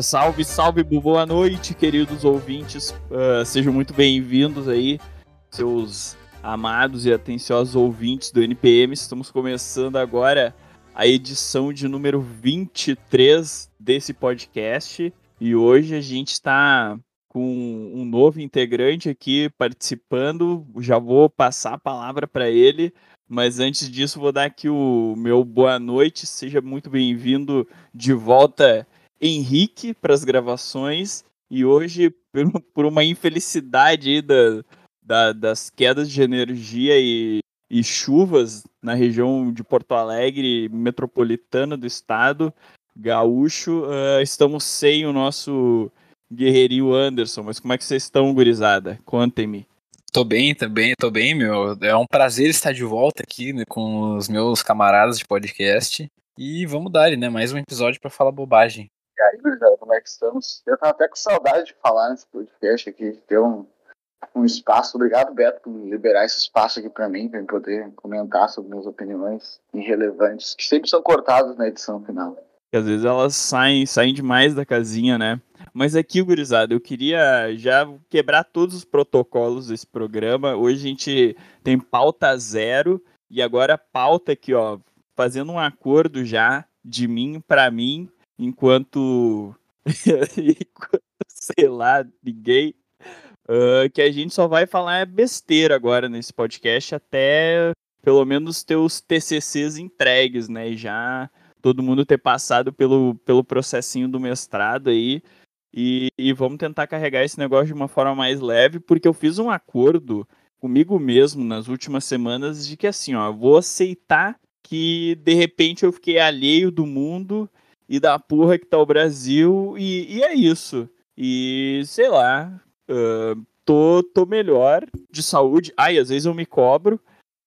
Salve, salve, boa noite, queridos ouvintes. Uh, sejam muito bem-vindos aí, seus amados e atenciosos ouvintes do NPM. Estamos começando agora a edição de número 23 desse podcast. E hoje a gente está com um novo integrante aqui participando. Já vou passar a palavra para ele. Mas antes disso, vou dar aqui o meu boa noite. Seja muito bem-vindo de volta, Henrique, para as gravações. E hoje, por, uma infelicidade da, da, das quedas de energia e, e chuvas na região de Porto Alegre, metropolitana do estado, gaúcho, uh, estamos sem o nosso guerreirinho Anderson. Mas como é que vocês estão, gurizada? Contem-me. Tô bem, tô bem, tô bem, meu. É um prazer estar de volta aqui né, com os meus camaradas de podcast. E vamos dar, né? Mais um episódio para falar bobagem. E aí, gurizada, como é que estamos? Eu tava até com saudade de falar nesse podcast aqui, ter um, um espaço. Obrigado, Beto, por liberar esse espaço aqui para mim, para poder comentar sobre minhas opiniões irrelevantes, que sempre são cortadas na edição final. Que às vezes elas saem, saem demais da casinha, né? Mas aqui, gurizada, eu queria já quebrar todos os protocolos desse programa. Hoje a gente tem pauta zero e agora pauta aqui, ó, fazendo um acordo já de mim para mim, enquanto, sei lá, ninguém, uh, que a gente só vai falar besteira agora nesse podcast até pelo menos ter os TCCs entregues, né? E já todo mundo ter passado pelo, pelo processinho do mestrado aí e, e vamos tentar carregar esse negócio de uma forma mais leve, porque eu fiz um acordo comigo mesmo nas últimas semanas de que assim, ó, vou aceitar que de repente eu fiquei alheio do mundo e da porra que tá o Brasil e, e é isso. E sei lá, uh, tô, tô melhor de saúde. Ai, às vezes eu me cobro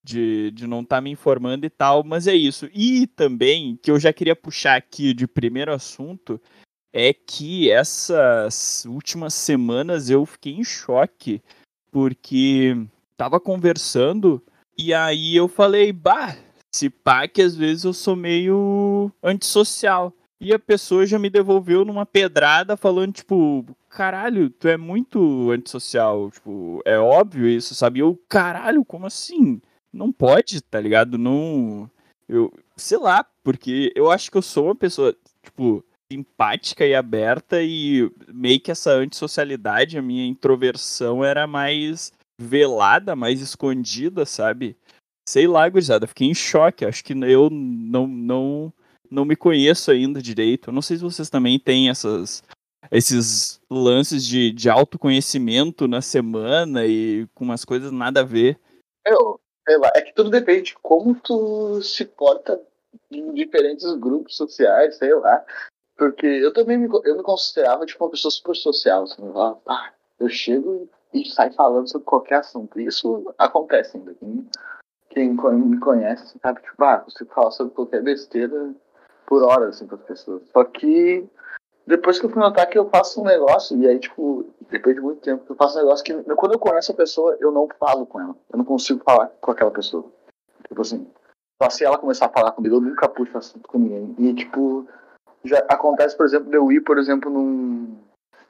de, de não estar tá me informando e tal, mas é isso. E também, que eu já queria puxar aqui de primeiro assunto, é que essas últimas semanas eu fiquei em choque, porque tava conversando e aí eu falei, bah, se pá que às vezes eu sou meio antissocial. E a pessoa já me devolveu numa pedrada falando, tipo, caralho, tu é muito antissocial. Tipo, é óbvio isso, sabe? Eu, caralho, como assim? Não pode, tá ligado? Não. Eu. Sei lá, porque eu acho que eu sou uma pessoa, tipo, simpática e aberta e meio que essa antissocialidade, a minha introversão era mais velada, mais escondida, sabe? Sei lá, gurizada, fiquei em choque. Acho que eu não, não, não me conheço ainda direito. Não sei se vocês também têm essas, esses lances de, de autoconhecimento na semana e com umas coisas nada a ver. Eu, sei lá, é que tudo depende de como tu se porta em diferentes grupos sociais, sei lá. Porque eu também me, eu me considerava tipo, uma pessoa super social. Assim, eu, ah, eu chego e saio falando sobre qualquer assunto. Isso acontece ainda. Quem, quem me conhece sabe que tipo, ah, você fala sobre qualquer besteira por horas assim, as pessoas. Só que depois que eu fui notar que eu faço um negócio, e aí, tipo, depois de muito tempo, eu faço um negócio que quando eu conheço a pessoa, eu não falo com ela. Eu não consigo falar com aquela pessoa. Tipo assim, só se ela começar a falar comigo, eu nunca puxo assunto com ninguém. E, tipo, já acontece, por exemplo, de eu ir, por exemplo, num,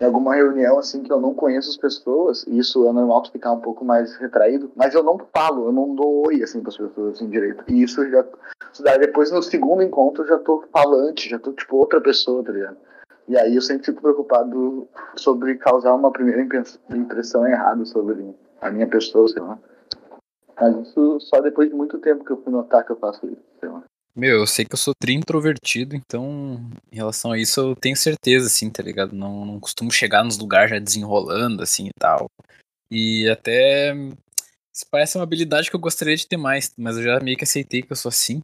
em alguma reunião assim que eu não conheço as pessoas, e isso é normal tu ficar um pouco mais retraído, mas eu não falo, eu não dou oi assim para as pessoas assim direito. E isso já isso daí depois no segundo encontro eu já tô falante, já tô tipo outra pessoa, tá ligado? E aí eu sempre fico preocupado sobre causar uma primeira impressão errada sobre a minha pessoa, sei lá. Mas isso só depois de muito tempo que eu fui notar que eu faço isso, sei lá. Meu, eu sei que eu sou tri introvertido, então em relação a isso eu tenho certeza, assim, tá ligado? Não, não costumo chegar nos lugares já desenrolando, assim e tal. E até. Isso parece uma habilidade que eu gostaria de ter mais, mas eu já meio que aceitei que eu sou assim.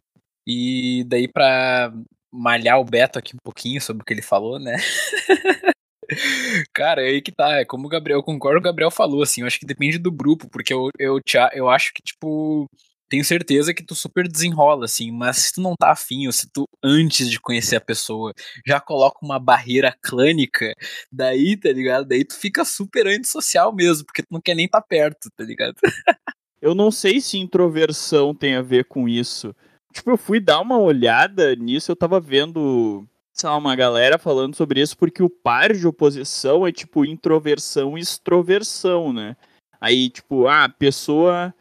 E daí pra malhar o Beto aqui um pouquinho sobre o que ele falou, né? Cara, é aí que tá, é como o Gabriel, eu concordo o Gabriel falou, assim, eu acho que depende do grupo, porque eu, eu, eu acho que, tipo, tenho certeza que tu super desenrola, assim, mas se tu não tá afim, ou se tu, antes de conhecer a pessoa, já coloca uma barreira clânica, daí, tá ligado? Daí tu fica super antissocial mesmo, porque tu não quer nem tá perto, tá ligado? eu não sei se introversão tem a ver com isso. Tipo, eu fui dar uma olhada nisso, eu tava vendo sei lá, uma galera falando sobre isso porque o par de oposição é tipo introversão e extroversão, né? Aí, tipo, ah, a pessoa.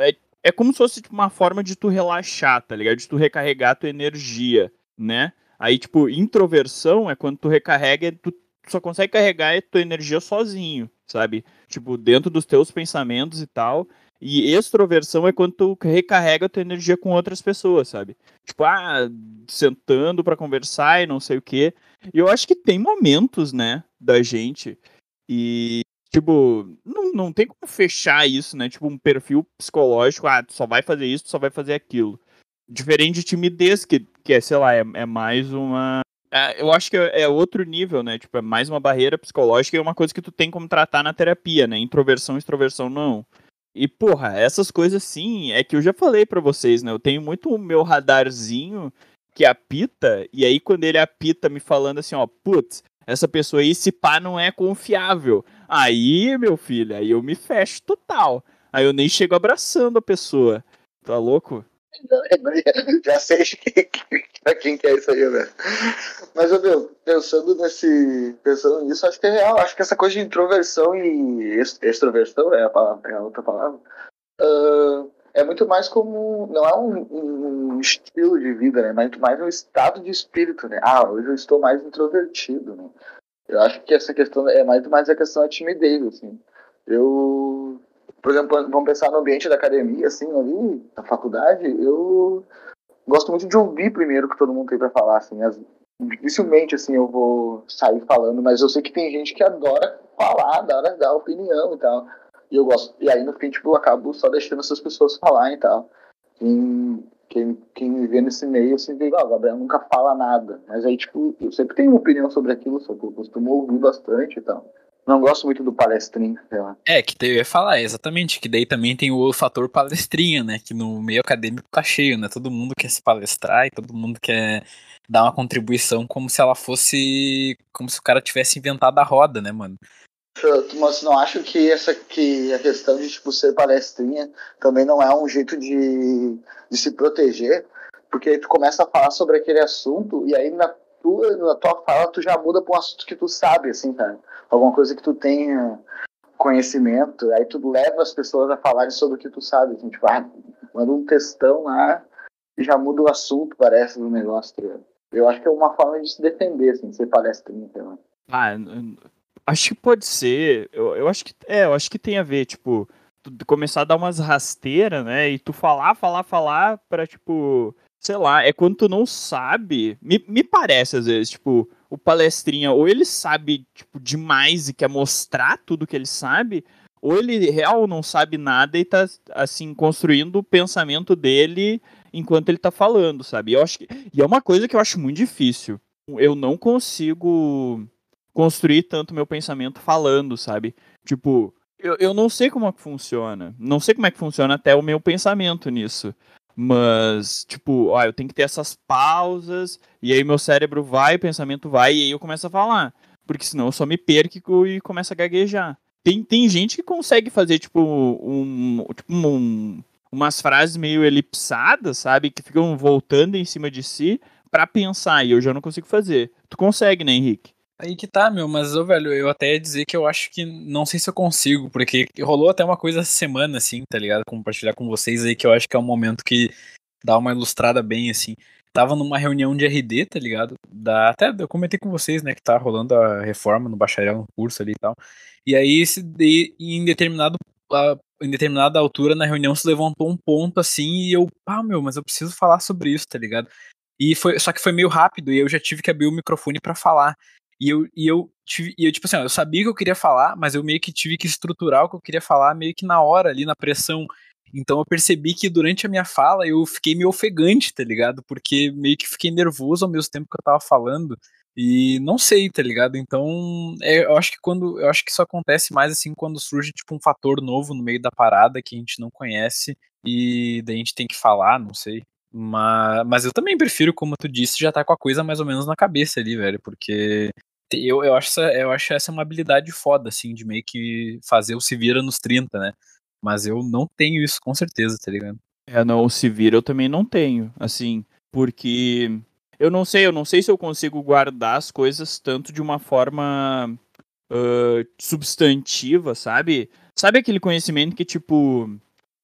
É, é como se fosse tipo, uma forma de tu relaxar, tá ligado? De tu recarregar tua energia, né? Aí, tipo, introversão é quando tu recarrega, tu só consegue carregar a tua energia sozinho, sabe? Tipo, dentro dos teus pensamentos e tal. E extroversão é quando tu recarrega a tua energia com outras pessoas, sabe? Tipo, ah, sentando para conversar e não sei o quê. E eu acho que tem momentos, né, da gente. E, tipo, não, não tem como fechar isso, né? Tipo, um perfil psicológico, ah, tu só vai fazer isso, tu só vai fazer aquilo. Diferente de timidez, que, que é, sei lá, é, é mais uma. É, eu acho que é, é outro nível, né? Tipo, é mais uma barreira psicológica e é uma coisa que tu tem como tratar na terapia, né? Introversão, extroversão, não. E, porra, essas coisas sim, é que eu já falei para vocês, né? Eu tenho muito o meu radarzinho que apita, e aí quando ele apita me falando assim, ó, putz, essa pessoa aí, se pá, não é confiável. Aí, meu filho, aí eu me fecho total. Aí eu nem chego abraçando a pessoa. Tá louco? Já sei pra quem que é isso aí, velho. Mas, meu, pensando nesse. Pensando nisso, acho que é real. Acho que essa coisa de introversão e extroversão é a, palavra, é a outra palavra. Uh, é muito mais como. Não é um, um, estilo de vida, né? Mas muito mais um estado de espírito, né? Ah, hoje eu estou mais introvertido, né? Eu acho que essa questão é mais, mais a questão da timidez, assim. Eu por exemplo, vamos pensar no ambiente da academia, assim, ali, na faculdade, eu gosto muito de ouvir primeiro o que todo mundo tem para falar, assim, as, dificilmente, assim, eu vou sair falando, mas eu sei que tem gente que adora falar, adora dar opinião e tal, e eu gosto, e aí no fim, tipo, eu acabo só deixando essas pessoas falar e tal, quem, quem, quem me vê nesse meio, assim, vê, ah, o Gabriel nunca fala nada, mas aí, tipo, eu sempre tenho uma opinião sobre aquilo, só que eu costumo ouvir bastante e tal. Não gosto muito do palestrinho, sei lá. É, que eu ia falar, exatamente, que daí também tem o fator palestrinha, né? Que no meio acadêmico tá cheio, né? Todo mundo quer se palestrar e todo mundo quer dar uma contribuição como se ela fosse. como se o cara tivesse inventado a roda, né, mano? Mas não acho que essa que a questão de tipo, ser palestrinha também não é um jeito de, de se proteger, porque aí tu começa a falar sobre aquele assunto e aí na tua, na tua fala tu já muda pra um assunto que tu sabe, assim, cara. Alguma coisa que tu tenha conhecimento, aí tu leva as pessoas a falarem sobre o que tu sabe, assim, tipo, ah, manda um textão lá e já muda o assunto, parece, do negócio, tá Eu acho que é uma forma de se defender, assim, de ser palestrinha, tá Ah, acho que pode ser, eu, eu acho que, é, eu acho que tem a ver, tipo, começar a dar umas rasteiras, né, e tu falar, falar, falar pra, tipo, sei lá, é quando tu não sabe. Me, me parece, às vezes, tipo, o palestrinha, ou ele sabe, tipo, demais e quer mostrar tudo que ele sabe, ou ele real não sabe nada e tá, assim, construindo o pensamento dele enquanto ele tá falando, sabe? Eu acho que, e é uma coisa que eu acho muito difícil. Eu não consigo construir tanto meu pensamento falando, sabe? Tipo, eu, eu não sei como é que funciona. Não sei como é que funciona até o meu pensamento nisso. Mas, tipo, ó, eu tenho que ter essas pausas, e aí meu cérebro vai, o pensamento vai, e aí eu começo a falar. Porque senão eu só me perco e começo a gaguejar. Tem, tem gente que consegue fazer, tipo, um, tipo um, umas frases meio elipsadas, sabe? Que ficam voltando em cima de si para pensar, e eu já não consigo fazer. Tu consegue, né, Henrique? Aí que tá, meu, mas, ô, velho, eu até ia dizer que eu acho que não sei se eu consigo, porque rolou até uma coisa essa semana, assim, tá ligado? Compartilhar com vocês aí, que eu acho que é um momento que dá uma ilustrada bem, assim. Tava numa reunião de RD, tá ligado? Da, até eu comentei com vocês, né, que tá rolando a reforma no bacharel, no curso ali e tal. E aí, se em determinado a, em determinada altura na reunião se levantou um ponto assim e eu, pá, meu, mas eu preciso falar sobre isso, tá ligado? E foi, só que foi meio rápido e eu já tive que abrir o microfone para falar. E eu, e eu tive, e eu, tipo assim, eu sabia que eu queria falar, mas eu meio que tive que estruturar o que eu queria falar meio que na hora, ali na pressão. Então eu percebi que durante a minha fala eu fiquei meio ofegante, tá ligado? Porque meio que fiquei nervoso ao mesmo tempo que eu tava falando. E não sei, tá ligado? Então, é, eu acho que quando. Eu acho que isso acontece mais assim quando surge, tipo, um fator novo no meio da parada que a gente não conhece e daí a gente tem que falar, não sei. Mas, mas eu também prefiro, como tu disse, já tá com a coisa mais ou menos na cabeça ali, velho. Porque eu, eu, acho essa, eu acho essa uma habilidade foda, assim, de meio que fazer o se vira nos 30, né? Mas eu não tenho isso com certeza, tá ligado? É, não, o se vira eu também não tenho, assim, porque eu não sei, eu não sei se eu consigo guardar as coisas tanto de uma forma uh, substantiva, sabe? Sabe aquele conhecimento que, tipo,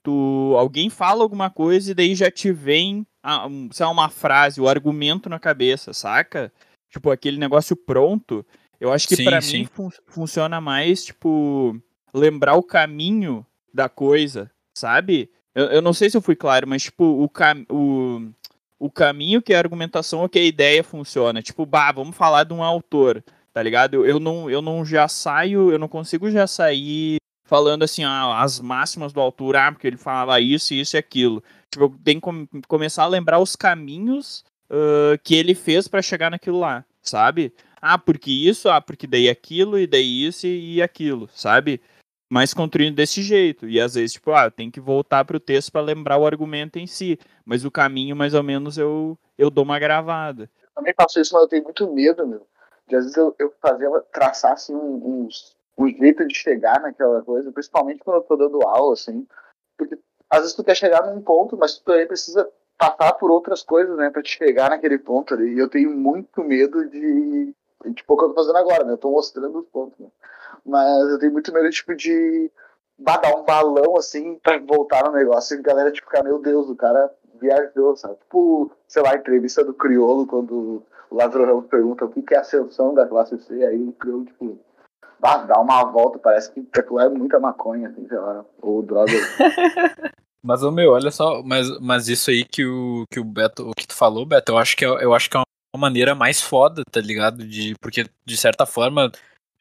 tu, alguém fala alguma coisa e daí já te vem, a, um, sei lá, uma frase, o argumento na cabeça, saca? Tipo, aquele negócio pronto. Eu acho que para mim fun funciona mais, tipo, lembrar o caminho da coisa, sabe? Eu, eu não sei se eu fui claro, mas, tipo, o, cam o, o caminho que a argumentação ou que a ideia funciona. Tipo, bah, vamos falar de um autor, tá ligado? Eu, eu, não, eu não já saio, eu não consigo já sair falando assim, ah, as máximas do autor, ah, porque ele falava isso, isso e aquilo. Tipo, eu tenho que começar a lembrar os caminhos uh, que ele fez para chegar naquilo lá, sabe? Ah, porque isso, ah, porque daí aquilo, e daí isso e aquilo, sabe? Mas construindo desse jeito. E às vezes, tipo, ah, tem que voltar pro texto para lembrar o argumento em si. Mas o caminho, mais ou menos, eu, eu dou uma gravada. Eu também faço isso, mas eu tenho muito medo, meu. De às vezes eu, eu fazer, traçar assim, um jeito de chegar naquela coisa, principalmente quando eu tô dando aula, assim. Porque às vezes tu quer chegar num ponto, mas tu também precisa passar por outras coisas, né, pra te chegar naquele ponto ali. E eu tenho muito medo de. Tipo, o que eu tô fazendo agora, né? Eu tô mostrando os pontos, né? Mas eu tenho muito medo, tipo, de dar um balão, assim, pra voltar no negócio e a galera, tipo, ficar, meu Deus, o cara viajou, sabe? Tipo, sei lá, a entrevista do Criolo, quando o Lázaro Ramos pergunta o que é a ascensão da classe C, aí o Criolo, tipo, dá uma volta, parece que aquilo é muita maconha, assim, sei lá, ou droga. mas, ô meu, olha só, mas, mas isso aí que o, que o Beto, o que tu falou, Beto, eu acho que é, eu acho que é uma maneira mais foda, tá ligado? De, porque, de certa forma,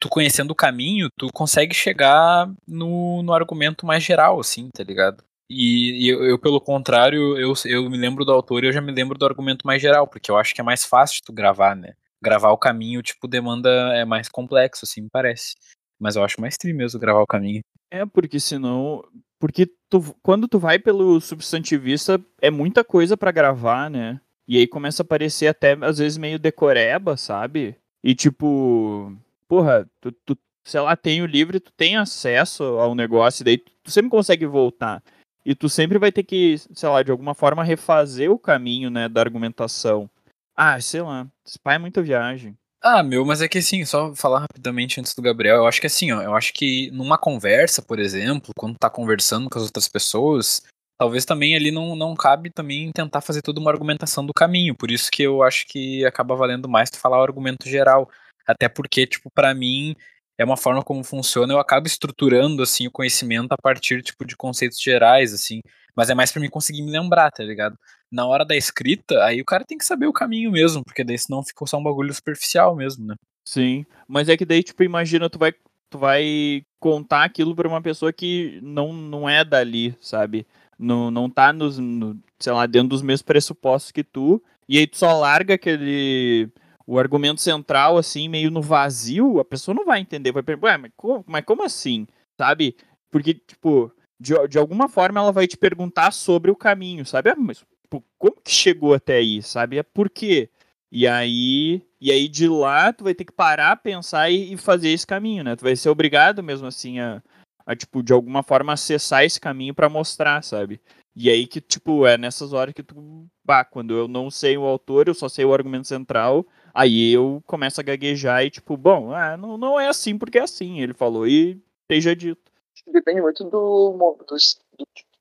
tu conhecendo o caminho, tu consegue chegar no, no argumento mais geral, assim, tá ligado? E, e eu, eu, pelo contrário, eu, eu me lembro do autor e eu já me lembro do argumento mais geral, porque eu acho que é mais fácil tu gravar, né? Gravar o caminho, tipo, demanda é mais complexo, assim, me parece. Mas eu acho mais tri mesmo gravar o caminho. É, porque senão. Porque tu, quando tu vai pelo substantivista, é muita coisa para gravar, né? E aí começa a parecer até, às vezes, meio decoreba, sabe? E tipo porra, tu, tu, sei lá, tem o livro, tu tem acesso ao negócio, e daí tu sempre consegue voltar. E tu sempre vai ter que, sei lá, de alguma forma refazer o caminho, né, da argumentação. Ah, sei lá, esse pai é muita viagem. Ah, meu, mas é que assim, só falar rapidamente antes do Gabriel, eu acho que assim, ó, eu acho que numa conversa, por exemplo, quando tá conversando com as outras pessoas, talvez também ali não, não cabe também tentar fazer toda uma argumentação do caminho, por isso que eu acho que acaba valendo mais tu falar o argumento geral. Até porque, tipo, para mim é uma forma como funciona, eu acabo estruturando assim o conhecimento a partir tipo de conceitos gerais assim, mas é mais para mim conseguir me lembrar, tá ligado? Na hora da escrita, aí o cara tem que saber o caminho mesmo, porque daí senão ficou só um bagulho superficial mesmo, né? Sim, mas é que daí tipo imagina tu vai tu vai contar aquilo para uma pessoa que não não é dali, sabe? Não, não tá nos, no, sei lá, dentro dos mesmos pressupostos que tu, e aí tu só larga aquele o argumento central, assim, meio no vazio, a pessoa não vai entender, vai perguntar, mas como, mas como assim? Sabe? Porque, tipo, de, de alguma forma ela vai te perguntar sobre o caminho, sabe? Ah, mas tipo, como que chegou até aí, sabe? É por quê? E aí, e aí de lá tu vai ter que parar, pensar e, e, fazer esse caminho, né? Tu vai ser obrigado mesmo assim a, a tipo, de alguma forma acessar esse caminho para mostrar, sabe? E aí que, tipo, é nessas horas que tu, bah, quando eu não sei o autor, eu só sei o argumento central, Aí eu começo a gaguejar e, tipo, bom, ah, não, não é assim porque é assim. Ele falou e esteja dito. Depende muito do, do, do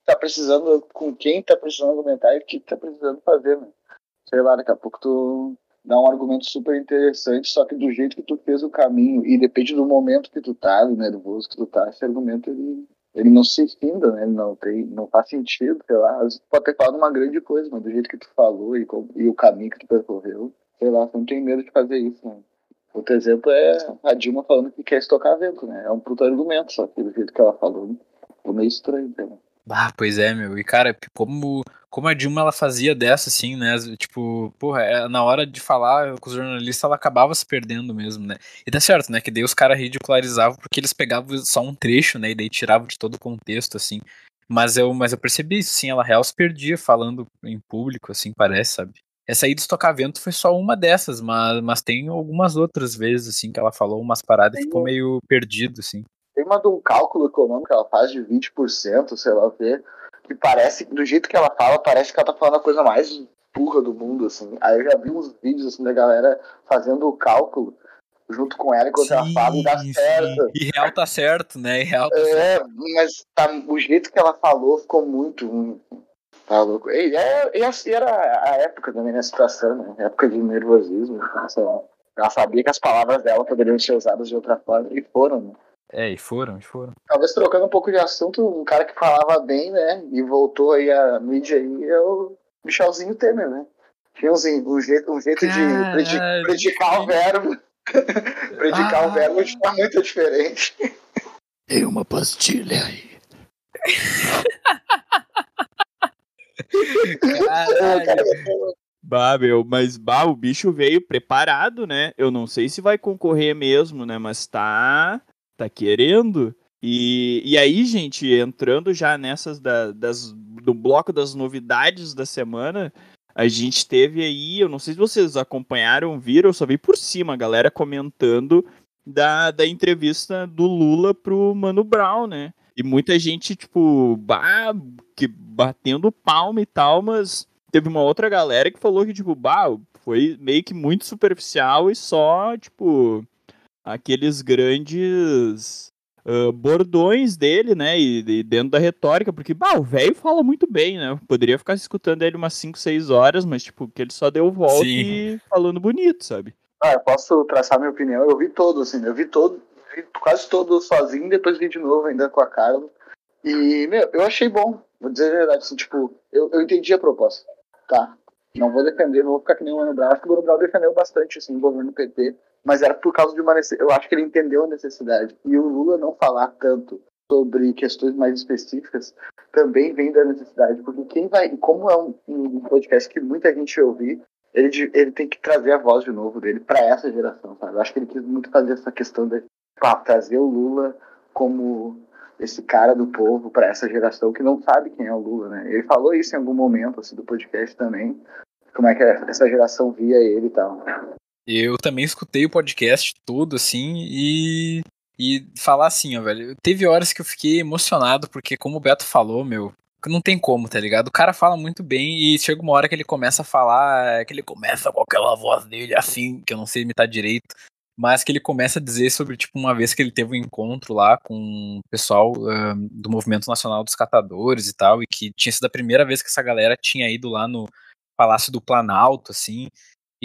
tá precisando, com quem tá precisando argumentar e o que tá precisando fazer, né? Sei lá, daqui a pouco tu dá um argumento super interessante, só que do jeito que tu fez o caminho, e depende do momento que tu tá, do nervoso que tu tá, esse argumento ele, ele não se finda, né? Ele não, tem, não faz sentido, sei lá. Vezes tu pode ter falado uma grande coisa, mas do jeito que tu falou e, e o caminho que tu percorreu, sei lá, não tem medo de fazer isso, né? Outro exemplo é a Dilma falando que quer estocar vento, né? É um puto argumento, só que do jeito que ela falou, ficou meio estranho, né? Ah, pois é, meu. E, cara, como, como a Dilma ela fazia dessa, assim, né? Tipo, porra, é, na hora de falar com os jornalistas, ela acabava se perdendo mesmo, né? E tá certo, né? Que daí os caras ridicularizavam porque eles pegavam só um trecho, né? E daí tiravam de todo o contexto, assim. Mas eu, mas eu percebi isso, sim. Ela real se perdia falando em público, assim, parece, sabe? Essa aí de estocar vento foi só uma dessas, mas, mas tem algumas outras vezes, assim, que ela falou umas paradas e ficou meio perdido, assim. Tem uma de um cálculo econômico que ela faz de 20%, sei lá o quê, que parece, do jeito que ela fala, parece que ela tá falando a coisa mais burra do mundo, assim. Aí eu já vi uns vídeos assim, da galera fazendo o cálculo junto com ela enquanto ela fala e dá sim. certo. E real tá certo, né? E real tá É, mas tá, o jeito que ela falou ficou muito ruim. Tá louco. E, é, e era a época também, né? A situação, né? Época de nervosismo. Sei lá. Ela sabia que as palavras dela poderiam ser usadas de outra forma e foram, né? É, e foram, e foram. Talvez trocando um pouco de assunto, um cara que falava bem, né? E voltou aí a mídia aí é o Michelzinho Temer, né? Tinha um, um jeito, um jeito de predi- Caralho. predicar o verbo. predicar Ah. o verbo de forma muito diferente. Tem uma pastilha aí. Caralho. Bah, meu, mas bah, o bicho veio preparado, né? Eu não sei se vai concorrer mesmo, né? Mas tá, tá querendo. E, e aí, gente, entrando já nessas da, das, do bloco das novidades da semana, a gente teve aí, eu não sei se vocês acompanharam, viram, eu só vi por cima a galera comentando da, da entrevista do Lula pro Mano Brown, né? E muita gente, tipo, bah, que batendo palma e tal, mas teve uma outra galera que falou que, tipo, bah, foi meio que muito superficial e só, tipo, aqueles grandes ah, bordões dele, né? E, e dentro da retórica, porque, bah, o velho fala muito bem, né? Poderia ficar escutando ele umas 5, 6 horas, mas, tipo, que ele só deu volta Sim. e falando bonito, sabe? Ah, eu posso traçar minha opinião. Eu vi todo, assim, eu vi todo, vi quase todo sozinho, depois vi de novo ainda com a Carla. E, meu, eu achei bom, vou dizer a verdade, assim, tipo, eu, eu entendi a proposta, tá? Não vou defender, não vou ficar que nem o Mano Brown. Acho que o Mano Brown defendeu bastante, assim, o governo PT, mas era por causa de uma necessidade. Eu acho que ele entendeu a necessidade. E o Lula não falar tanto sobre questões mais específicas também vem da necessidade, porque quem vai, como é um, um podcast que muita gente ouvir, ele, ele tem que trazer a voz de novo dele para essa geração, sabe? Eu acho que ele quis muito fazer essa questão de trazer o Lula como esse cara do povo para essa geração que não sabe quem é o Lula, né? Ele falou isso em algum momento assim do podcast também, como é que essa geração via ele e tal. Eu também escutei o podcast todo, assim, e. E falar assim, ó, velho. Teve horas que eu fiquei emocionado, porque, como o Beto falou, meu, não tem como, tá ligado? O cara fala muito bem e chega uma hora que ele começa a falar, que ele começa com aquela voz dele assim, que eu não sei imitar direito, mas que ele começa a dizer sobre, tipo, uma vez que ele teve um encontro lá com o pessoal ahn, do Movimento Nacional dos Catadores e tal, e que tinha sido a primeira vez que essa galera tinha ido lá no Palácio do Planalto, assim.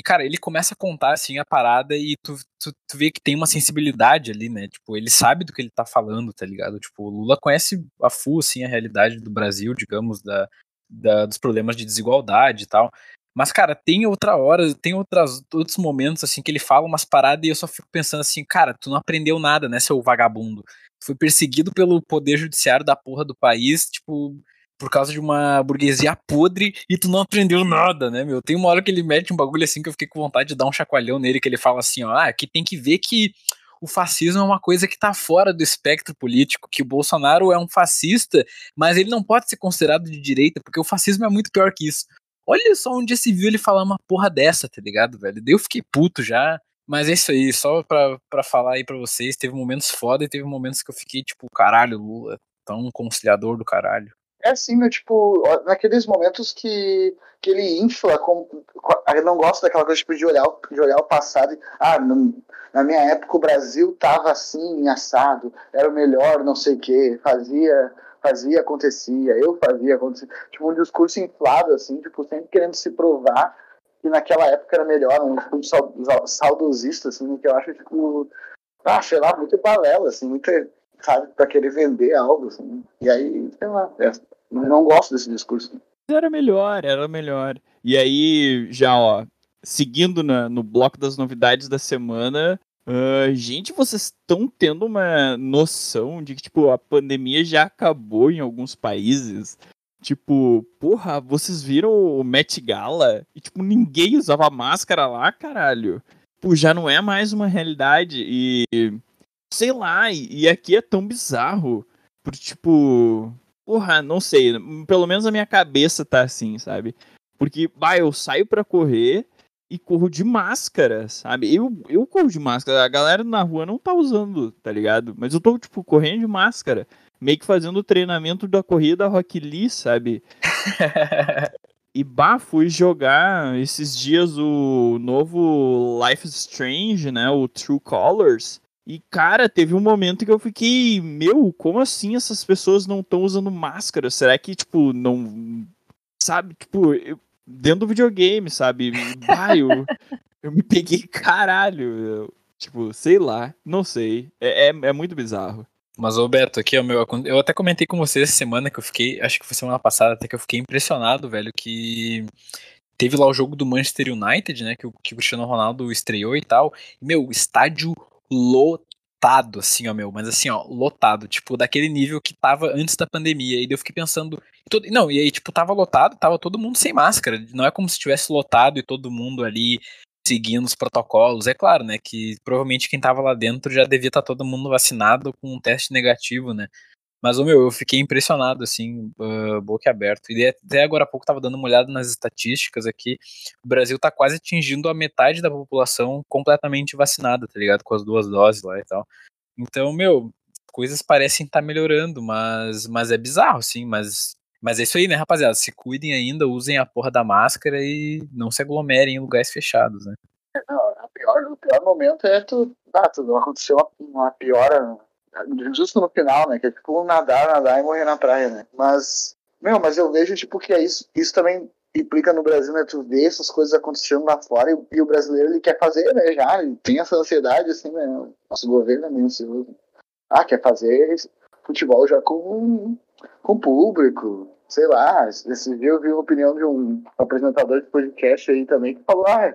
E, cara, ele começa a contar, assim, a parada e tu, tu, tu vê que tem uma sensibilidade ali, né? Tipo, ele sabe do que ele tá falando, tá ligado? Tipo, o Lula conhece a full, assim, a realidade do Brasil, digamos, da, da, dos problemas de desigualdade e tal. Mas, cara, tem outra hora, tem outras, outros momentos, assim, que ele fala umas paradas e eu só fico pensando assim, cara, tu não aprendeu nada, né, seu vagabundo? Tu foi perseguido pelo poder judiciário da porra do país, tipo, por causa de uma burguesia podre e tu não aprendeu nada, né, meu? Tem uma hora que ele mete um bagulho assim que eu fiquei com vontade de dar um chacoalhão nele, que ele fala assim, ó, ah, aqui tem que ver que o fascismo é uma coisa que tá fora do espectro político, que o Bolsonaro é um fascista, mas ele não pode ser considerado de direita, porque o fascismo é muito pior que isso. Olha só onde se viu ele falar uma porra dessa, tá ligado, velho? Daí eu fiquei puto já. Mas é isso aí, só pra, pra falar aí pra vocês, teve momentos foda e teve momentos que eu fiquei tipo, caralho, Lula, tão conciliador do caralho. É assim, meu, tipo, naqueles momentos que, que ele infla, com, com- ele não gosta daquela coisa tipo, de, olhar, de olhar o passado e, ah, na minha época o Brasil tava assim, assado, era o melhor, não sei o quê, fazia, fazia, acontecia, eu fazia, acontecia. Tipo, um discurso inflado, assim, tipo, sempre querendo se provar que naquela época era melhor, um discurso sau- saudosista, assim, que eu acho, tipo, ah, sei lá, muito balela, assim, muita, sabe, pra querer vender algo, assim. E aí, sei lá, é, não, não gosto desse discurso. Era melhor, era melhor. E aí, já, ó, seguindo na- no bloco das novidades da semana, ah, gente, vocês estão tendo uma noção de que, tipo, a pandemia já acabou em alguns países? Tipo, porra, vocês viram o Met Gala? E, tipo, ninguém usava máscara lá, caralho. Tipo, já não é mais uma realidade. E, sei lá, e, aqui é tão bizarro. Por, tipo, Porra, não sei. Pelo menos a minha cabeça tá assim, sabe? Porque, bah, eu saio pra correr e corro de máscara, sabe? Eu, eu corro de máscara. A galera na rua não tá usando, tá ligado? Mas eu tô, tipo, correndo de máscara. Meio que fazendo o treinamento da corrida Rock Lee, sabe? E bah, fui jogar esses dias o novo Life is Strange, né? O True Colors. E, cara, teve um momento que eu fiquei, meu, como assim essas pessoas não estão usando máscara? Será que, tipo, não. Sabe, tipo, eu, dentro do videogame, sabe? Bah, eu, eu me peguei, caralho. Tipo, sei lá, não sei. É, é, é muito bizarro. Mas, ô Beto, aqui é o meu. Eu até comentei com você essa semana que eu fiquei. Acho que foi semana passada até que eu fiquei impressionado, velho, que. Teve lá o jogo do Manchester United, né? Que o, que o Cristiano Ronaldo estreou e tal. Meu, estádio lotado, assim, ó, meu. Mas assim, ó, lotado. Tipo, daquele nível que tava antes da pandemia. E daí eu fiquei pensando. Todo, não, e aí, tipo, tava lotado, tava todo mundo sem máscara. Não é como se tivesse lotado e todo mundo ali seguindo os protocolos. É claro, né, que provavelmente quem tava lá dentro já devia estar tá todo mundo vacinado com um teste negativo, né. Mas, o meu, eu fiquei impressionado, assim, uh, boca aberto. E até agora há pouco tava dando uma olhada nas estatísticas aqui. O Brasil tá quase atingindo a metade da população completamente vacinada, tá ligado? Com as duas doses lá e tal. Então, meu, coisas parecem estar tá melhorando, mas, mas é bizarro, assim, mas mas é isso aí, né, rapaziada? Se cuidem ainda, usem a porra da máscara e não se aglomerem em lugares fechados, né? Não, a pior, o pior momento é tu. Ah, tu aconteceu uma, uma piora justo no final, né? Que é tipo nadar, nadar e morrer na praia, né? Mas, meu, mas eu vejo, tipo, que é isso, isso também implica no Brasil, né? Tu vê essas coisas acontecendo lá fora e, e o brasileiro ele quer fazer, né? Já, ele tem essa ansiedade, assim, né? Nosso governo é meio ansioso. Ah, quer fazer futebol já com com público, sei lá. Esse dia eu vi a opinião de um apresentador de podcast aí também que falou: ah,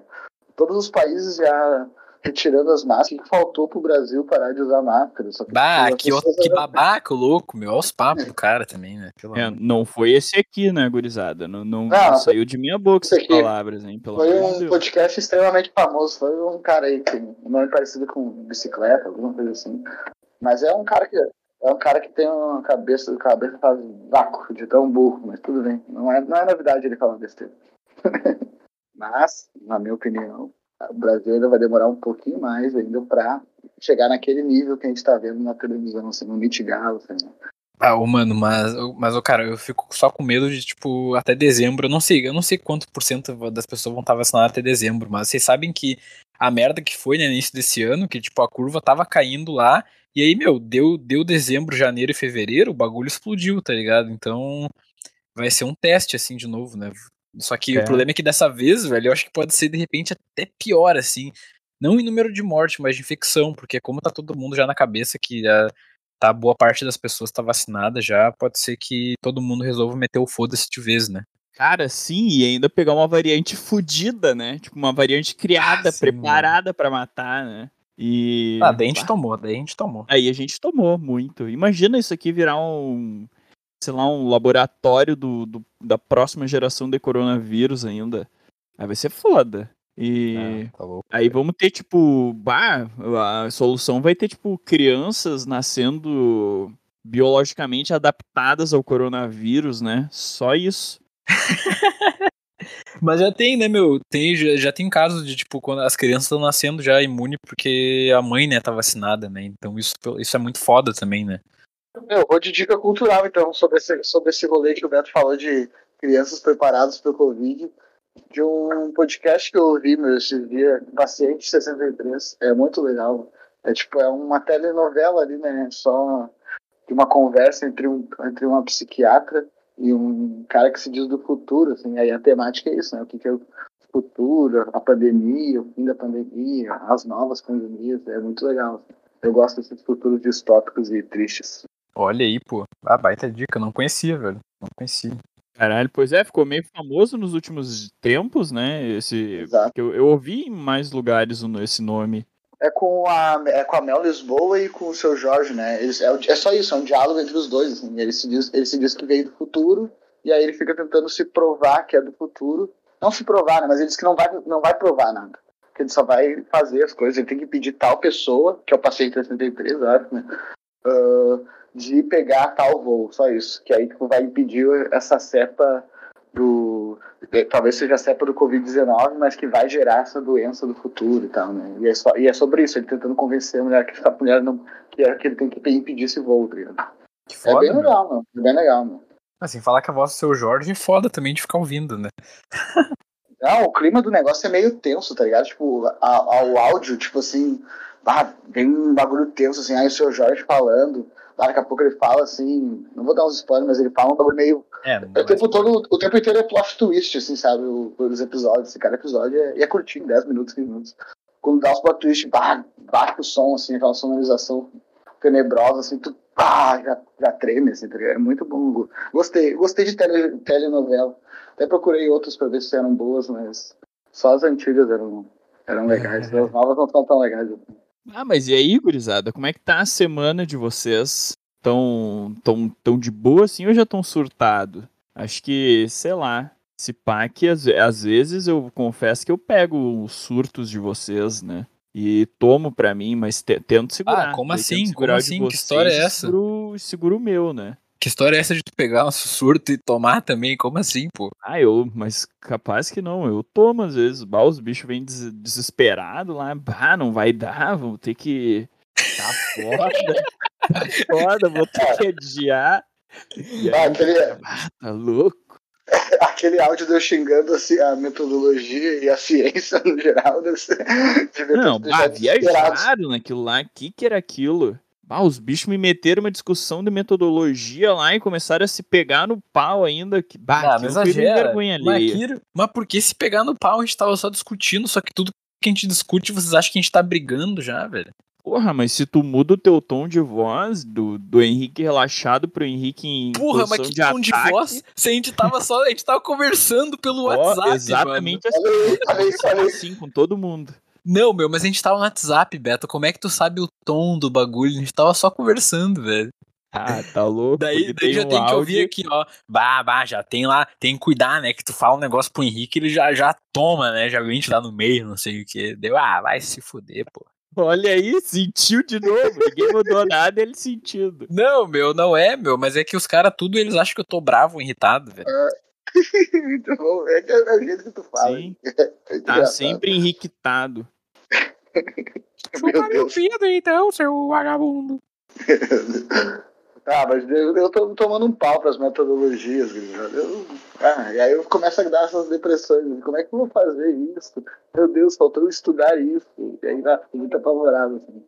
todos os países já retirando as máscaras, que faltou pro Brasil parar de usar máscara. Só que, bah, que, que babaca, louco, meu. Olha os papos do cara também, né? É, não foi esse aqui, né, gurizada? Não, não, não, não saiu de minha boca essas palavras, hein? Pelo foi um Deus. podcast extremamente famoso. Foi um cara aí que um nome parecido com bicicleta, alguma coisa assim. Mas é um cara que é um cara que tem uma cabeça, cabeça faz vácuo de tão burro, mas tudo bem. Não é, não é novidade ele falar besteira. mas, na minha opinião, o Brasil ainda vai demorar um pouquinho mais ainda para chegar naquele nível que a gente está vendo na televisão, assim, não mitigá-lo. Assim. Ah, mano, mas, mas, cara, eu fico só com medo de, tipo, até dezembro. Eu não sei, eu não sei quanto por cento das pessoas vão estar vacinadas até dezembro, mas vocês sabem que a merda que foi no início desse ano, que, tipo, a curva tava caindo lá e aí, meu, deu, deu dezembro, janeiro e fevereiro, o bagulho explodiu, tá ligado? Então vai ser um teste, assim, de novo, né? Só que é. o problema é que dessa vez, velho, eu acho que pode ser, de repente, até pior, assim. Não em número de morte, mas de infecção, porque como tá todo mundo já na cabeça que já tá boa parte das pessoas tá vacinada já, pode ser que todo mundo resolva meter o foda-se de vez, né? Cara, sim, e ainda pegar uma variante fodida, né? Tipo, uma variante criada, ah, sim, preparada para matar, né? E. Ah, daí a gente tomou, daí a gente tomou. Aí a gente tomou muito. Imagina isso aqui virar um. Sei lá, um laboratório do, do da próxima geração de coronavírus ainda. Aí vai ser foda. E ah, tá louco, aí vamos ter, tipo, bah, a solução vai ter, tipo, crianças nascendo biologicamente adaptadas ao coronavírus, né? Só isso. Mas já tem, né, meu? Tem, já, já tem casos de, tipo, quando as crianças estão nascendo já imune porque a mãe, né, tá vacinada, né? Então isso, isso é muito foda também, né? Eu vou de dica cultural, então, sobre esse, sobre esse rolê que o Beto falou de crianças preparadas para o Covid. De um podcast que eu ouvi, meu, esse dia, Paciente 63. É muito legal. É tipo, é uma telenovela ali, né? Só de uma conversa entre, um, entre uma psiquiatra e um cara que se diz do futuro, assim, aí a temática é isso, né? O que, que é o futuro, a pandemia, o fim da pandemia, as novas pandemias, é muito legal. Eu gosto desses futuros distópicos e tristes. Olha aí, pô. Ah, baita dica, não conhecia, velho. Não conhecia. Caralho, pois é, ficou meio famoso nos últimos tempos, né? Esse, Exato. Eu, eu ouvi em mais lugares esse nome é com a, é com a Mel Lisboa e com o seu Jorge, né? Eles, é, é só isso, é um diálogo entre os dois. Assim. Ele, se diz, ele se diz que veio do futuro, e aí ele fica tentando se provar que é do futuro. Não se provar, né? Mas ele diz que não vai, não vai provar nada. Que ele só vai fazer as coisas. Ele tem que pedir tal pessoa, que é o paciente 63, acho, né? Uh, de pegar tal voo, só isso. Que aí tipo, vai impedir essa cepa do. Talvez seja a cepa do Covid-19, mas que vai gerar essa doença do futuro e tal, né? E é, só, e é sobre isso, ele tentando convencer a mulher que essa mulher não. que, é, que ele tem que impedir esse voo, tá ligado? É bem legal, mano. É bem legal, mano. Assim, falar que a voz do seu Jorge é foda também de ficar ouvindo, né? Não, o clima do negócio é meio tenso, tá ligado? Tipo, a, a, o áudio, tipo assim, ah, vem um bagulho tenso, assim, aí o seu Jorge falando, daqui a pouco ele fala assim, não vou dar uns spoilers, mas ele fala um bagulho meio. É, o tempo, todo, o tempo inteiro é plot twist, assim, sabe? O, os episódios, assim, cada episódio é, e é curtinho, 10 minutos, 15 minutos. Quando dá os plot twist, bah, bate o som, assim, aquela sonorização tenebrosa, assim, tu ah, já, já treme, assim, tá É muito bom. Gostei, gostei de tele, telenovela. Até procurei outras pra ver se eram boas, mas só as antigas eram, eram legais. As novas não estão tão legais. Assim. Ah, mas e aí, gurizada, como é que tá a semana de vocês? Tão, tão, tão de boa assim ou já tão surtado? Acho que, sei lá, se pá que às, às vezes eu confesso que eu pego os surtos de vocês, né? e tomo para mim, mas te, tento segurar. Ah, como assim? Como assim? Que história é essa? Seguro, seguro o meu, né? Que história é essa de tu pegar um surto e tomar também? Como assim, pô? Ah, eu, mas capaz que não. Eu tomo às vezes. Bah, os bichos vêm des desesperados lá. Bah, não vai dar, vamos ter que. Tá foda. tá foda, vou ter que adiar. E aí, ah, aquele... ah, tá louco. aquele áudio de eu xingando assim, a metodologia e a ciência no geral. Deve ser, não, bah, viajaram naquilo lá. O que, que era aquilo? Bah, os bichos me meteram uma discussão de metodologia lá e começaram a se pegar no pau ainda. Que, bah, ah, não exagera. Vergonha mas, mas por que se pegar no pau? A gente tava só discutindo, só que tudo que a gente discute, vocês acham que a gente tá brigando já, velho? Porra, mas se tu muda o teu tom de voz do, do Henrique relaxado pro Henrique em Porra, mas que de tom ataque. de voz? Se a gente tava só, a gente tava conversando pelo oh, WhatsApp, Exatamente mano. assim, assim com todo mundo. Não, meu, mas a gente tava no WhatsApp, Beto. Como é que tu sabe o tom do bagulho? A gente tava só conversando, velho. Ah, tá louco. Daí, daí já um tem que ouvir aqui, ó. Bah, bah, já tem lá, tem que cuidar, né? Que tu fala um negócio pro Henrique, ele já, já toma, né? Já vem te lá no meio, não sei o que. Deu, ah, vai se fuder, pô. Olha aí, sentiu de novo. Ninguém mudou nada, ele sentindo. Não, meu, não é, meu, mas é que os caras tudo eles acham que eu tô bravo, irritado, velho. então, é, é o jeito que tu fala. Sim. É tá sempre enriquetado. Chupa meu filho, então, seu vagabundo. Ah, mas eu, eu tô tomando um pau pras metodologias, eu, ah, e aí eu começo a dar essas depressões. Como é que eu vou fazer isso? Meu Deus, faltou estudar isso. E aí dá, fico muito apavorado, assim.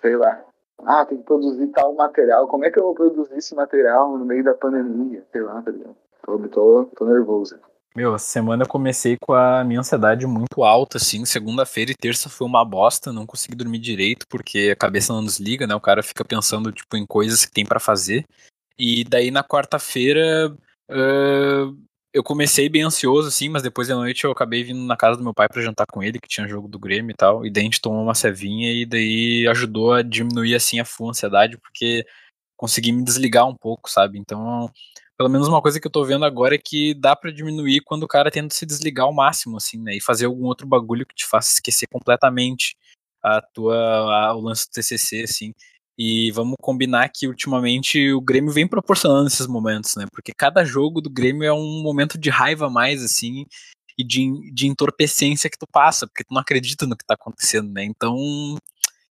Sei lá. Ah, tem que produzir tal material. Como é que eu vou produzir esse material no meio da pandemia? Sei lá, tá ligado? Tô, tô, tô nervoso. Meu, semana eu comecei com a minha ansiedade muito alta, assim. Segunda-feira e terça foi uma bosta, não consegui dormir direito, porque a cabeça não desliga, né? O cara fica pensando, tipo, em coisas que tem para fazer. E daí na quarta-feira uh, eu comecei bem ansioso, assim, mas depois da noite eu acabei vindo na casa do meu pai para jantar com ele, que tinha jogo do Grêmio e tal. E daí a gente tomou uma cevinha e daí ajudou a diminuir, assim, a full ansiedade, porque consegui me desligar um pouco, sabe? Então pelo menos uma coisa que eu tô vendo agora é que dá para diminuir quando o cara tenta se desligar ao máximo, assim, né? E fazer algum outro bagulho que te faça esquecer completamente a tua, a, o lance do TCC, assim. E vamos combinar que ultimamente o Grêmio vem proporcionando esses momentos, né? Porque cada jogo do Grêmio é um momento de raiva mais, assim, e de, de entorpecência que tu passa, porque tu não acredita no que tá acontecendo, né? Então,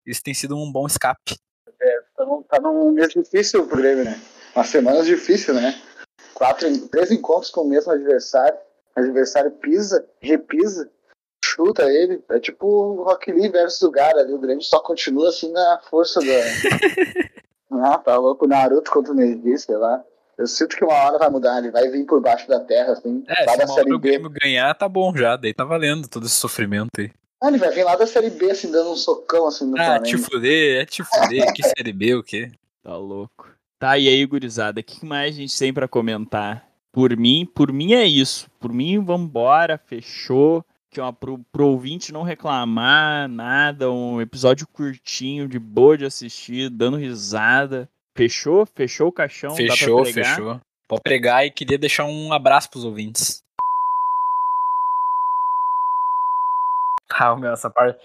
isso tem sido um bom escape. É, tá num, tá mês difícil pro Grêmio, né? Uma semana difícil, né? Quatro, três encontros com o mesmo adversário. O adversário pisa, repisa, chuta ele. É tipo o Rock Lee versus o Gara ali. O Grêmio só continua assim na força da. ah, tá louco. O Naruto contra o Neji, sei lá. Eu sinto que uma hora vai mudar, ele vai vir por baixo da terra, assim. É, se uma hora o Grêmio ganhar, tá bom já. Daí tá valendo todo esse sofrimento aí. Ah, ele vai vir lá da Série B, assim, dando um socão, assim, no Ah, Flamengo. te fuder, é te fuder. que Série B o quê? Tá louco. Tá, e aí, gurizada, o que mais a gente tem para comentar? Por mim, por mim é isso. Por mim, vambora, fechou. Que ó, pro, pro ouvinte não reclamar nada, um episódio curtinho, de boa de assistir, dando risada. Fechou? Fechou o caixão? Fechou, fechou. Pode pregar e queria deixar um abraço pros ouvintes. Ah, meu, essa parte,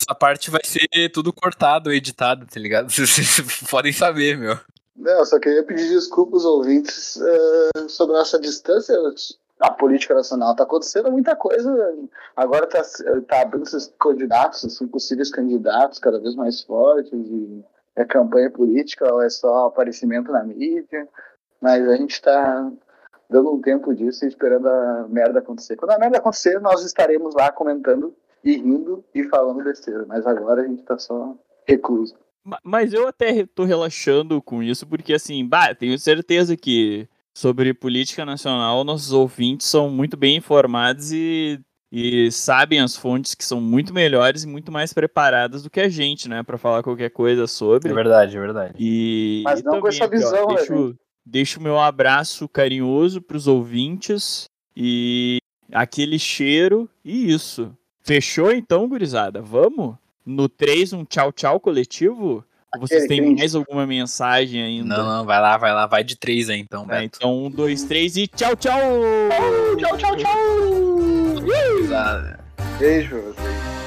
essa parte vai ser tudo cortado, editado, tá ligado? Vocês podem saber, meu. Não, só queria pedir desculpas aos ouvintes uh, sobre essa distância da política nacional. Está acontecendo muita coisa. Agora está tá abrindo esses candidatos, assim, possíveis candidatos cada vez mais fortes. E é campanha política ou é só aparecimento na mídia? Mas a gente tá dando um tempo disso e esperando a merda acontecer. Quando a merda acontecer, nós estaremos lá comentando e rindo e falando besteira. Mas agora a gente tá só recluso. Mas eu até tô relaxando com isso, porque assim, bah, tenho certeza que sobre política nacional nossos ouvintes são muito bem informados e, e sabem as fontes que são muito melhores e muito mais preparadas do que a gente, né, para falar qualquer coisa sobre. É verdade, é verdade. E, Mas e não com também essa aqui, ó, visão, né, deixo, deixo o meu abraço carinhoso pros ouvintes e aquele cheiro e isso. Fechou então, gurizada? Vamos? No 3, um tchau tchau coletivo? Ou vocês Aquele têm mais alguma mensagem ainda? Não, não, vai lá, vai lá, vai de três aí então, Tá, Beto. então, um, dois, três e tchau, tchau! Tchau, tchau, tchau! Exato. Beijo pra vocês.